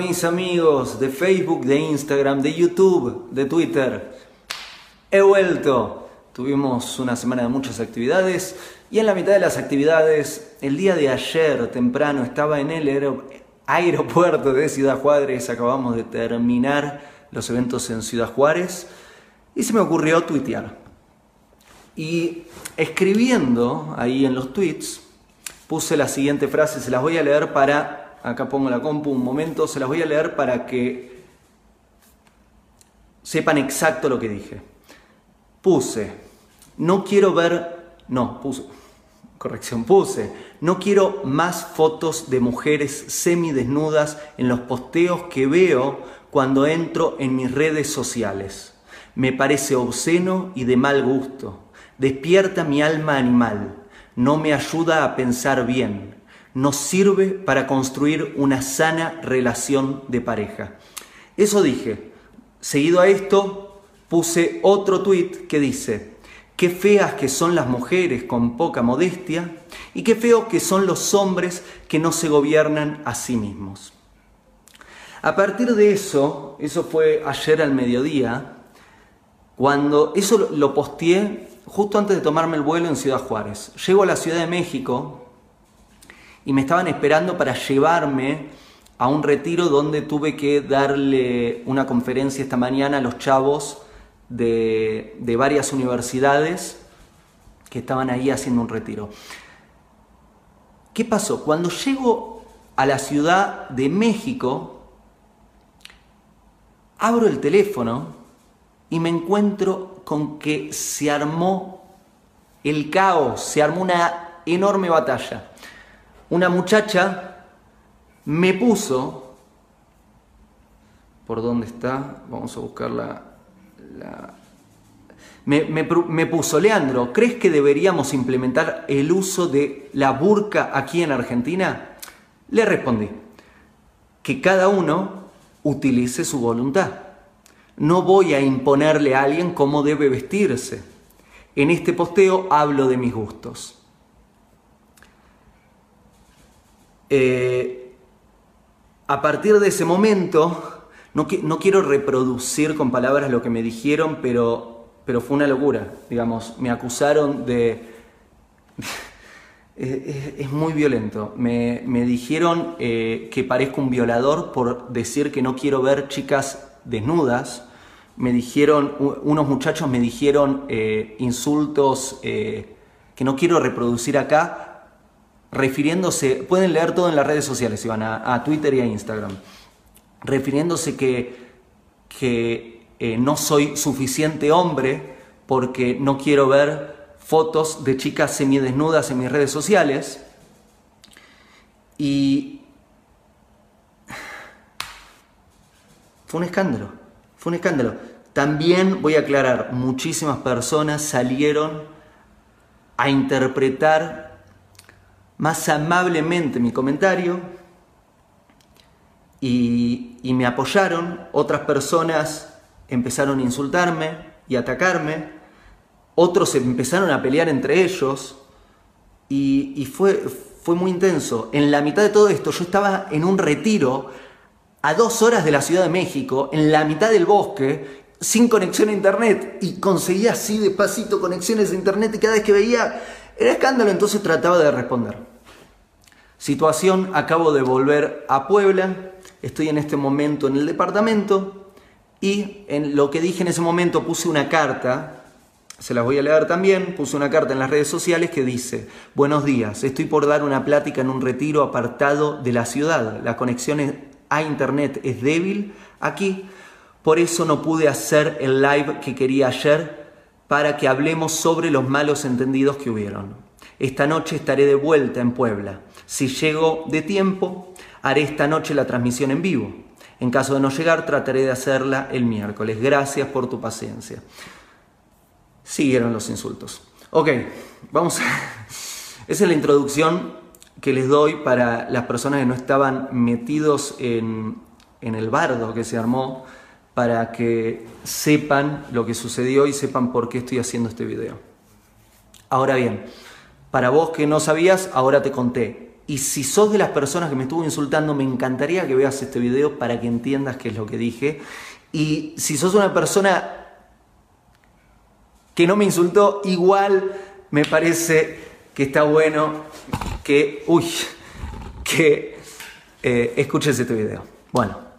Mis amigos de Facebook, de Instagram, de YouTube, de Twitter. He vuelto. Tuvimos una semana de muchas actividades y en la mitad de las actividades, el día de ayer temprano estaba en el aeropuerto de Ciudad Juárez, acabamos de terminar los eventos en Ciudad Juárez y se me ocurrió tuitear. Y escribiendo ahí en los tweets puse la siguiente frase, se las voy a leer para acá pongo la compu un momento, se las voy a leer para que sepan exacto lo que dije. Puse, no quiero ver, no, puse, corrección, puse, no quiero más fotos de mujeres semidesnudas en los posteos que veo cuando entro en mis redes sociales. Me parece obsceno y de mal gusto. Despierta mi alma animal. No me ayuda a pensar bien nos sirve para construir una sana relación de pareja. Eso dije. Seguido a esto, puse otro tuit que dice, qué feas que son las mujeres con poca modestia y qué feos que son los hombres que no se gobiernan a sí mismos. A partir de eso, eso fue ayer al mediodía, cuando eso lo posteé justo antes de tomarme el vuelo en Ciudad Juárez. Llego a la Ciudad de México, y me estaban esperando para llevarme a un retiro donde tuve que darle una conferencia esta mañana a los chavos de, varias universidades que estaban ahí haciendo un retiro. ¿Qué pasó? Cuando llego a la Ciudad de México, abro el teléfono y me encuentro con que se armó el caos, se armó una enorme batalla una muchacha me puso, ¿por dónde está? Vamos a buscar la... me, me, puso, Leandro, ¿crees que deberíamos implementar el uso de la burka aquí en Argentina? Le respondí, que cada uno utilice su voluntad. No voy a imponerle a alguien cómo debe vestirse. En este posteo hablo de mis gustos. Eh, a partir de ese momento, no, quiero reproducir con palabras lo que me dijeron, pero, pero fue una locura, digamos, me acusaron de... es, muy violento. Me, dijeron eh, que parezco un violador por decir que no quiero ver chicas desnudas. Me dijeron, unos muchachos me dijeron eh, insultos que no quiero reproducir acá refiriéndose, pueden leer todo en las redes sociales, si van a, Twitter y a Instagram, refiriéndose que, que eh, no soy suficiente hombre porque no quiero ver fotos de chicas semidesnudas en mis redes sociales. Y fue un escándalo, fue un escándalo. También voy a aclarar, muchísimas personas salieron a interpretar más amablemente mi comentario y, me apoyaron. Otras personas empezaron a insultarme y atacarme. Otros empezaron a pelear entre ellos y, fue, fue muy intenso. En la mitad de todo esto yo estaba en un retiro a dos horas de la Ciudad de México, en la mitad del bosque, sin conexión a internet y conseguía así despacito conexiones a internet y cada vez que veía era escándalo, entonces trataba de responder. Situación, acabo de volver a Puebla, estoy en este momento en el departamento y en lo que dije en ese momento puse una carta, se las voy a leer también, puse una carta en las redes sociales que dice, buenos días, estoy por dar una plática en un retiro apartado de la ciudad, la conexión a internet es débil aquí, por eso no pude hacer el live que quería ayer para que hablemos sobre los malos entendidos que hubieron. Esta noche estaré de vuelta en Puebla. Si llego de tiempo, haré esta noche la transmisión en vivo. En caso de no llegar, trataré de hacerla el miércoles. Gracias por tu paciencia. Siguieron los insultos. Ok, vamos. A... Esa es la introducción que les doy para las personas que no estaban metidos en, en el bardo que se armó, para que sepan lo que sucedió y sepan por qué estoy haciendo este video. Ahora bien, para vos que no sabías, ahora te conté. Y si sos de las personas que me estuvo insultando, me encantaría que veas este video para que entiendas qué es lo que dije. Y si sos una persona que no me insultó, igual me parece que está bueno que, uy, que eh, escuches este video. Bueno.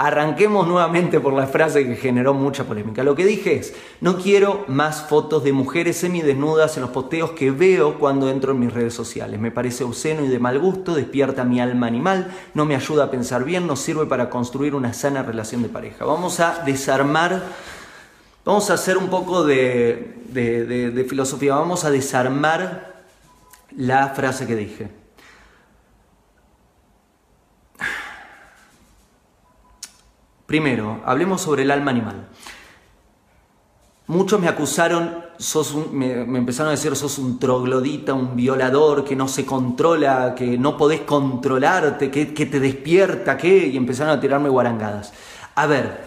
Arranquemos nuevamente por la frase que generó mucha polémica. Lo que dije es, no quiero más fotos de mujeres semidesnudas en los posteos que veo cuando entro en mis redes sociales. Me parece obsceno y de mal gusto, despierta mi alma animal, no me ayuda a pensar bien, no sirve para construir una sana relación de pareja. Vamos a desarmar, vamos a hacer un poco de, de filosofía, vamos a desarmar la frase que dije. Primero, hablemos sobre el alma animal. Muchos me acusaron, me, empezaron a decir, sos un troglodita, un violador, que no se controla, que no podés controlarte, que, que te despierta, que... Y empezaron a tirarme guarangadas. A ver,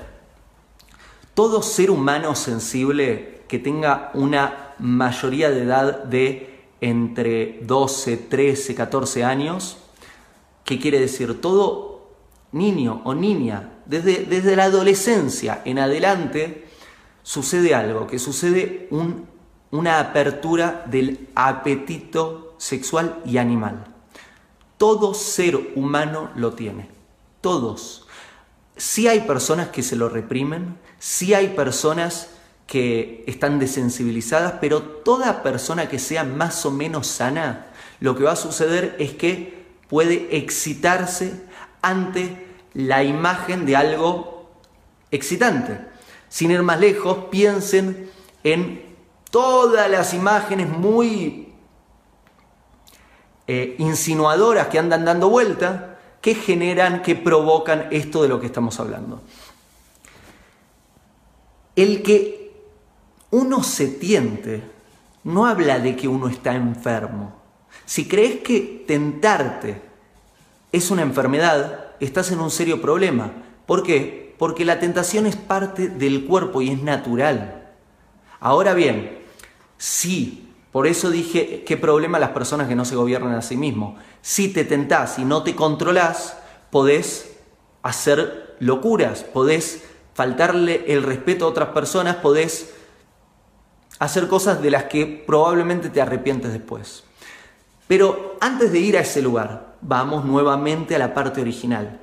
todo ser humano sensible que tenga una mayoría de edad de entre 12, 13, 14 años, ¿qué quiere decir? Todo niño o niña desde, la adolescencia en adelante sucede algo, que sucede una apertura del apetito sexual y animal. Todo ser humano lo tiene, todos. Sí hay personas que se lo reprimen, sí hay personas que están desensibilizadas, pero toda persona que sea más o menos sana, lo que va a suceder es que puede excitarse ante la imagen de algo excitante. Sin ir más lejos, piensen en todas las imágenes muy eh, insinuadoras que andan dando vuelta, que generan, que provocan esto de lo que estamos hablando. El que uno se tiente no habla de que uno está enfermo. Si crees que tentarte es una enfermedad, estás en un serio problema. ¿Por qué? Porque la tentación es parte del cuerpo y es natural. Ahora bien, sí, por eso dije qué problema las personas que no se gobiernan a sí mismos. Si te tentás y no te controlás, podés hacer locuras, podés faltarle el respeto a otras personas, podés hacer cosas de las que probablemente te arrepientes después. Pero antes de ir a ese lugar, vamos nuevamente a la parte original.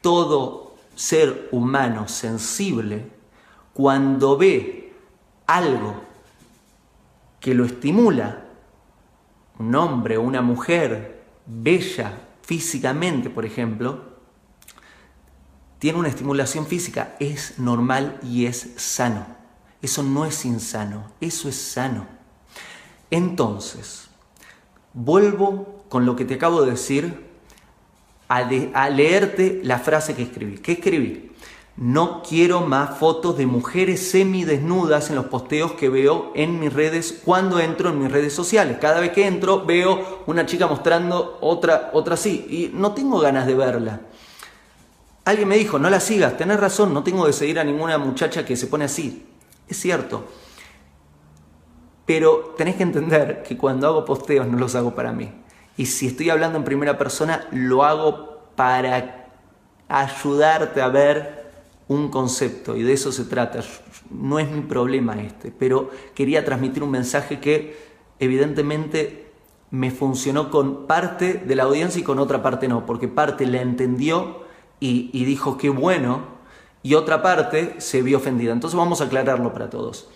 Todo ser humano sensible, cuando ve algo que lo estimula, un hombre o una mujer bella físicamente, por ejemplo, tiene una estimulación física, es normal y es sano. Eso no es insano, eso es sano. Entonces, vuelvo con lo que te acabo de decir a, leerte la frase que escribí. ¿Qué escribí? No quiero más fotos de mujeres semidesnudas en los posteos que veo en mis redes cuando entro en mis redes sociales. Cada vez que entro veo una chica mostrando otra, otra así y no tengo ganas de verla. Alguien me dijo, no la sigas, tenés razón, no tengo que seguir a ninguna muchacha que se pone así. Es cierto. Pero tenés que entender que cuando hago posteos no los hago para mí. Y si estoy hablando en primera persona, lo hago para ayudarte a ver un concepto y de eso se trata. No es mi problema este, pero quería transmitir un mensaje que evidentemente me funcionó con parte de la audiencia y con otra parte no, porque parte la entendió y, dijo qué bueno y otra parte se vio ofendida. Entonces vamos a aclararlo para todos.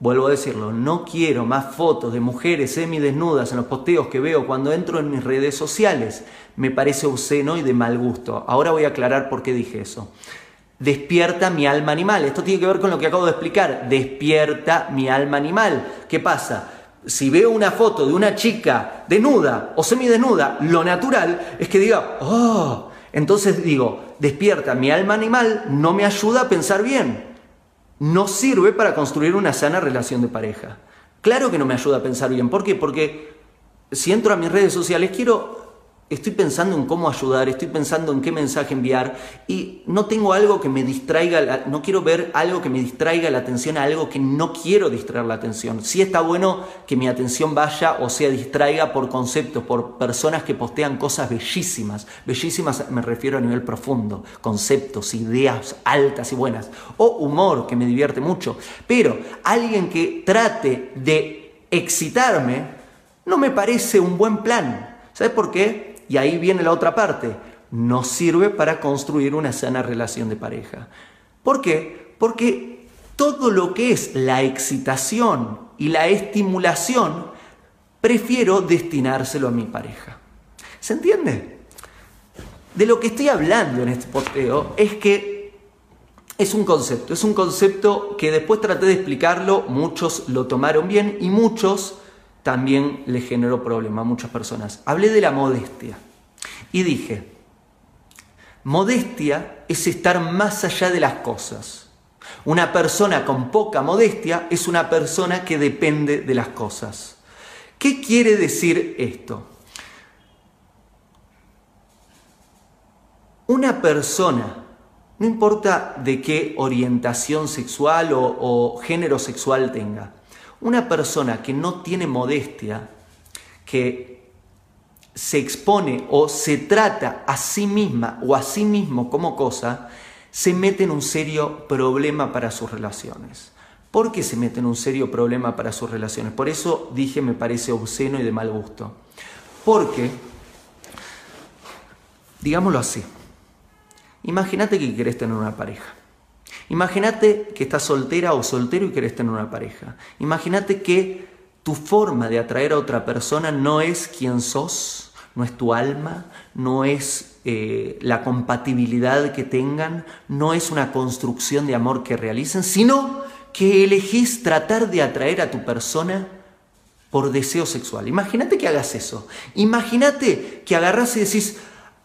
Vuelvo a decirlo, no quiero más fotos de mujeres semidesnudas en los posteos que veo cuando entro en mis redes sociales. Me parece obsceno y de mal gusto. Ahora voy a aclarar por qué dije eso. Despierta mi alma animal. Esto tiene que ver con lo que acabo de explicar. Despierta mi alma animal. ¿Qué pasa? Si veo una foto de una chica desnuda o semidesnuda, lo natural es que diga, oh, entonces digo, despierta mi alma animal, no me ayuda a pensar bien no sirve para construir una sana relación de pareja. Claro que no me ayuda a pensar bien. ¿Por qué? Porque si entro a mis redes sociales quiero estoy pensando en cómo ayudar, estoy pensando en qué mensaje enviar y no tengo algo que me distraiga, no quiero ver algo que me distraiga la atención a algo que no quiero distraer la atención. Sí está bueno que mi atención vaya o sea distraiga por conceptos, por personas que postean cosas bellísimas. Bellísimas me refiero a nivel profundo, conceptos, ideas altas y buenas. O humor que me divierte mucho. Pero alguien que trate de excitarme no me parece un buen plan. ¿Sabes por qué? Y ahí viene la otra parte. No sirve para construir una sana relación de pareja. ¿Por qué? Porque todo lo que es la excitación y la estimulación, prefiero destinárselo a mi pareja. ¿Se entiende? De lo que estoy hablando en este posteo es que es un concepto, es un concepto que después traté de explicarlo, muchos lo tomaron bien y muchos también le generó problema a muchas personas. Hablé de la modestia y dije, modestia es estar más allá de las cosas. Una persona con poca modestia es una persona que depende de las cosas. ¿Qué quiere decir esto? Una persona, no importa de qué orientación sexual o, o género sexual tenga, una persona que no tiene modestia, que se expone o se trata a sí misma o a sí mismo como cosa, se mete en un serio problema para sus relaciones. ¿Por qué se mete en un serio problema para sus relaciones? Por eso dije me parece obsceno y de mal gusto. Porque, digámoslo así, imagínate que querés tener una pareja. Imagínate que estás soltera o soltero y querés tener una pareja. Imagínate que tu forma de atraer a otra persona no es quien sos, no es tu alma, no es eh, la compatibilidad que tengan, no es una construcción de amor que realicen, sino que elegís tratar de atraer a tu persona por deseo sexual. Imagínate que hagas eso. Imagínate que agarras y decís,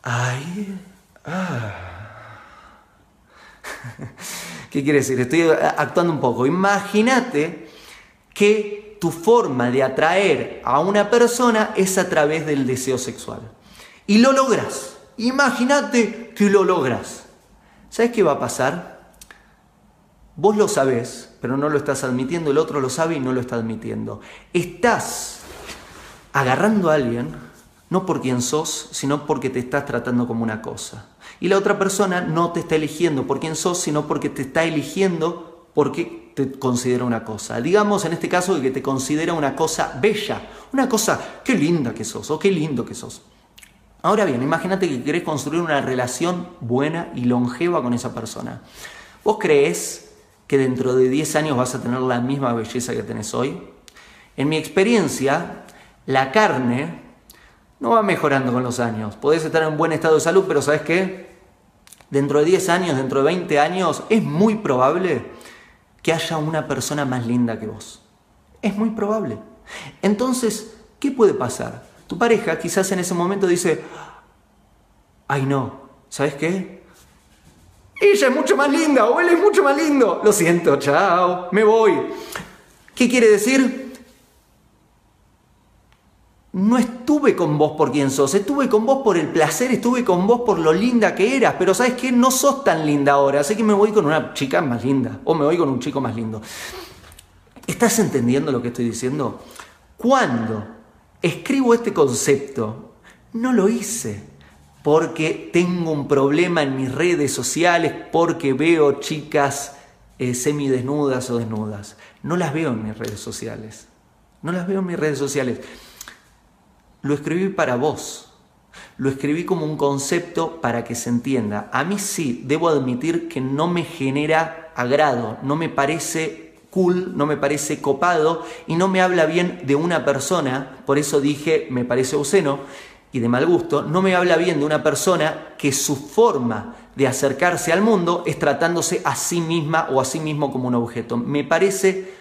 ay, ah. ¿Qué quiere decir? Estoy actuando un poco. Imagínate que tu forma de atraer a una persona es a través del deseo sexual. Y lo logras. Imagínate que lo logras. ¿Sabes qué va a pasar? Vos lo sabés, pero no lo estás admitiendo, el otro lo sabe y no lo está admitiendo. Estás agarrando a alguien, no por quien sos, sino porque te estás tratando como una cosa. Y la otra persona no te está eligiendo por quién sos, sino porque te está eligiendo porque te considera una cosa. Digamos en este caso que te considera una cosa bella, una cosa, qué linda que sos o qué lindo que sos. Ahora bien, imagínate que querés construir una relación buena y longeva con esa persona. ¿Vos crees que dentro de 10 años vas a tener la misma belleza que tenés hoy? En mi experiencia, la carne no va mejorando con los años. Podés estar en buen estado de salud, pero ¿sabes qué? Dentro de 10 años, dentro de 20 años, es muy probable que haya una persona más linda que vos. Es muy probable. Entonces, ¿qué puede pasar? Tu pareja quizás en ese momento dice, ay no, ¿sabes qué? Ella es mucho más linda o él es mucho más lindo. Lo siento, chao, me voy. ¿Qué quiere decir? No estuve con vos por quien sos, estuve con vos por el placer, estuve con vos por lo linda que eras, pero sabes que no sos tan linda ahora, así que me voy con una chica más linda o me voy con un chico más lindo. ¿Estás entendiendo lo que estoy diciendo? Cuando escribo este concepto, no lo hice porque tengo un problema en mis redes sociales, porque veo chicas eh, semidesnudas o desnudas. No las veo en mis redes sociales. No las veo en mis redes sociales lo escribí para vos. Lo escribí como un concepto para que se entienda. A mí sí, debo admitir que no me genera agrado, no me parece cool, no me parece copado y no me habla bien de una persona, por eso dije me parece obsceno y de mal gusto, no me habla bien de una persona que su forma de acercarse al mundo es tratándose a sí misma o a sí mismo como un objeto. Me parece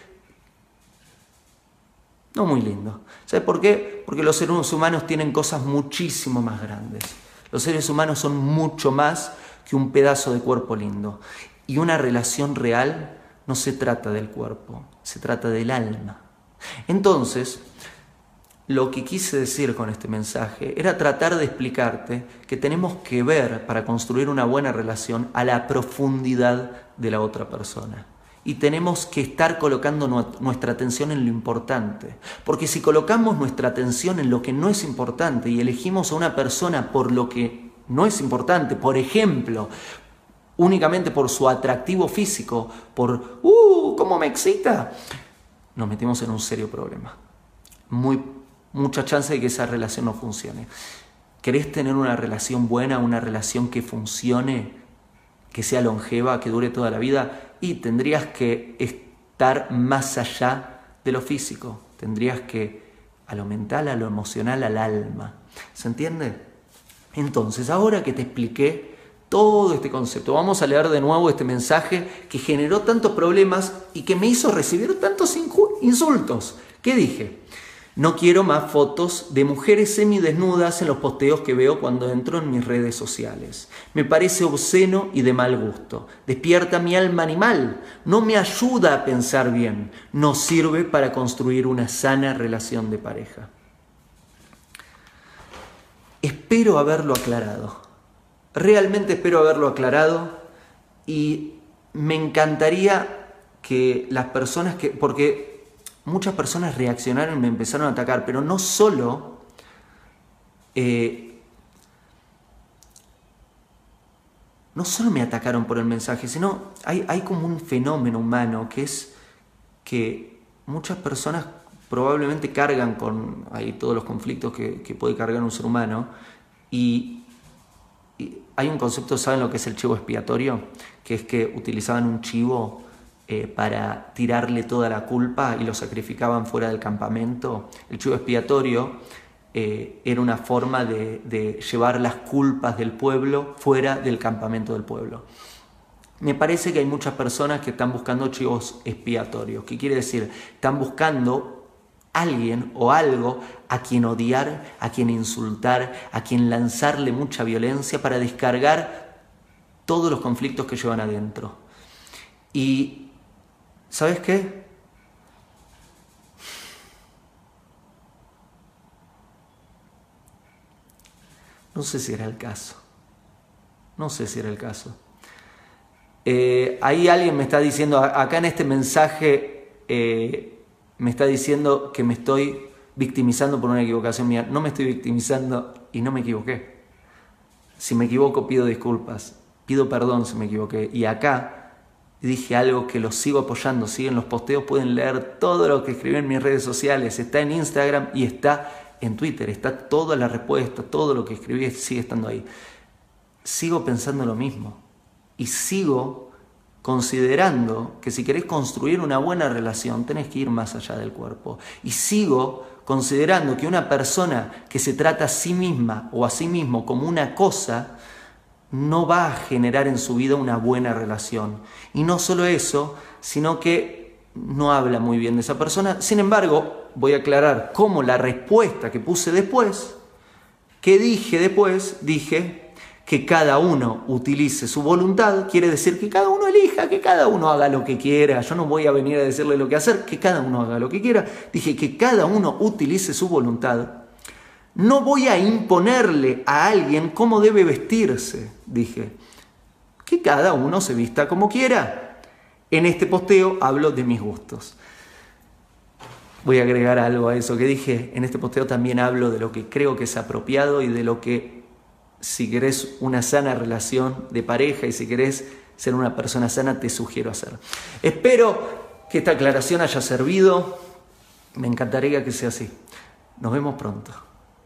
no muy lindo. ¿Sabes por qué? Porque los seres humanos tienen cosas muchísimo más grandes. Los seres humanos son mucho más que un pedazo de cuerpo lindo. Y una relación real no se trata del cuerpo, se trata del alma. Entonces, lo que quise decir con este mensaje era tratar de explicarte que tenemos que ver para construir una buena relación a la profundidad de la otra persona. Y tenemos que estar colocando nuestra atención en lo importante. Porque si colocamos nuestra atención en lo que no es importante y elegimos a una persona por lo que no es importante, por ejemplo, únicamente por su atractivo físico, por, ¡uh! ¿Cómo me excita? Nos metemos en un serio problema. Muy mucha chance de que esa relación no funcione. ¿Querés tener una relación buena, una relación que funcione, que sea longeva, que dure toda la vida? Y tendrías que estar más allá de lo físico. Tendrías que a lo mental, a lo emocional, al alma. ¿Se entiende? Entonces, ahora que te expliqué todo este concepto, vamos a leer de nuevo este mensaje que generó tantos problemas y que me hizo recibir tantos insultos. ¿Qué dije? No quiero más fotos de mujeres semidesnudas en los posteos que veo cuando entro en mis redes sociales. Me parece obsceno y de mal gusto. Despierta mi alma animal. No me ayuda a pensar bien. No sirve para construir una sana relación de pareja. Espero haberlo aclarado. Realmente espero haberlo aclarado y me encantaría que las personas que... porque muchas personas reaccionaron y me empezaron a atacar, pero no solo eh, no solo me atacaron por el mensaje, sino hay, hay, como un fenómeno humano que es que muchas personas probablemente cargan con ahí todos los conflictos que, puede cargar un ser humano y, hay un concepto, ¿saben lo que es el chivo expiatorio? Que es que utilizaban un chivo eh, para tirarle toda la culpa y lo sacrificaban fuera del campamento. El chivo expiatorio eh, era una forma de, llevar las culpas del pueblo fuera del campamento del pueblo. Me parece que hay muchas personas que están buscando chivos expiatorios. ¿Qué quiere decir? Están buscando alguien o algo a quien odiar, a quien insultar, a quien lanzarle mucha violencia para descargar todos los conflictos que llevan adentro. Y ¿Sabes qué? No sé si era el caso. No sé si era el caso. Eh, ahí alguien me está diciendo, acá en este mensaje, eh, me está diciendo que me estoy victimizando por una equivocación mía. No me estoy victimizando y no me equivoqué. Si me equivoco, pido disculpas. Pido perdón si me equivoqué. Y acá dije algo que los sigo apoyando, siguen los posteos, pueden leer todo lo que escribí en mis redes sociales, está en Instagram y está en Twitter, está toda la respuesta, todo lo que escribí sigue estando ahí. Sigo pensando lo mismo y sigo considerando que si querés construir una buena relación tenés que ir más allá del cuerpo. Y sigo considerando que una persona que se trata a sí misma o a sí mismo como una cosa, no va a generar en su vida una buena relación. Y no solo eso, sino que no habla muy bien de esa persona. Sin embargo, voy a aclarar cómo la respuesta que puse después, que dije después, dije que cada uno utilice su voluntad, quiere decir que cada uno elija, que cada uno haga lo que quiera. Yo no voy a venir a decirle lo que hacer, que cada uno haga lo que quiera. Dije que cada uno utilice su voluntad no voy a imponerle a alguien cómo debe vestirse, dije. Que cada uno se vista como quiera. En este posteo hablo de mis gustos. Voy a agregar algo a eso que dije. En este posteo también hablo de lo que creo que es apropiado y de lo que, si querés una sana relación de pareja y si querés ser una persona sana, te sugiero hacer. Espero que esta aclaración haya servido. Me encantaría que sea así. Nos vemos pronto.